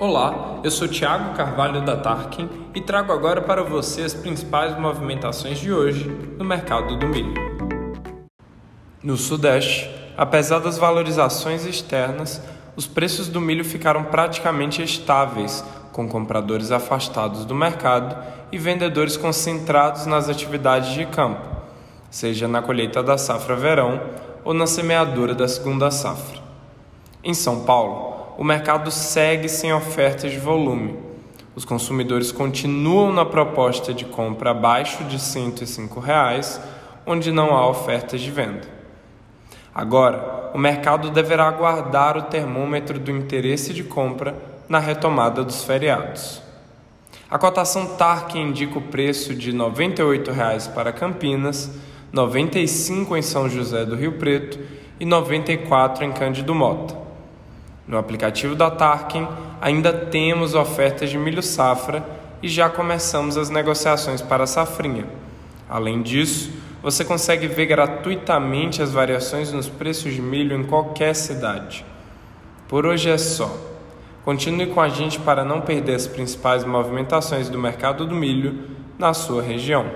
Olá, eu sou Thiago Carvalho da Tarkin e trago agora para você as principais movimentações de hoje no mercado do milho. No Sudeste, apesar das valorizações externas, os preços do milho ficaram praticamente estáveis, com compradores afastados do mercado e vendedores concentrados nas atividades de campo, seja na colheita da safra verão ou na semeadura da segunda safra. Em São Paulo, o mercado segue sem ofertas de volume. Os consumidores continuam na proposta de compra abaixo de 105 reais, onde não há ofertas de venda. Agora, o mercado deverá aguardar o termômetro do interesse de compra na retomada dos feriados. A cotação TARC indica o preço de R$ 98,00 para Campinas, R$ 95 em São José do Rio Preto e R$ 94 em Cândido Mota. No aplicativo da Tarkin, ainda temos ofertas de milho safra e já começamos as negociações para a safrinha. Além disso, você consegue ver gratuitamente as variações nos preços de milho em qualquer cidade. Por hoje é só. Continue com a gente para não perder as principais movimentações do mercado do milho na sua região.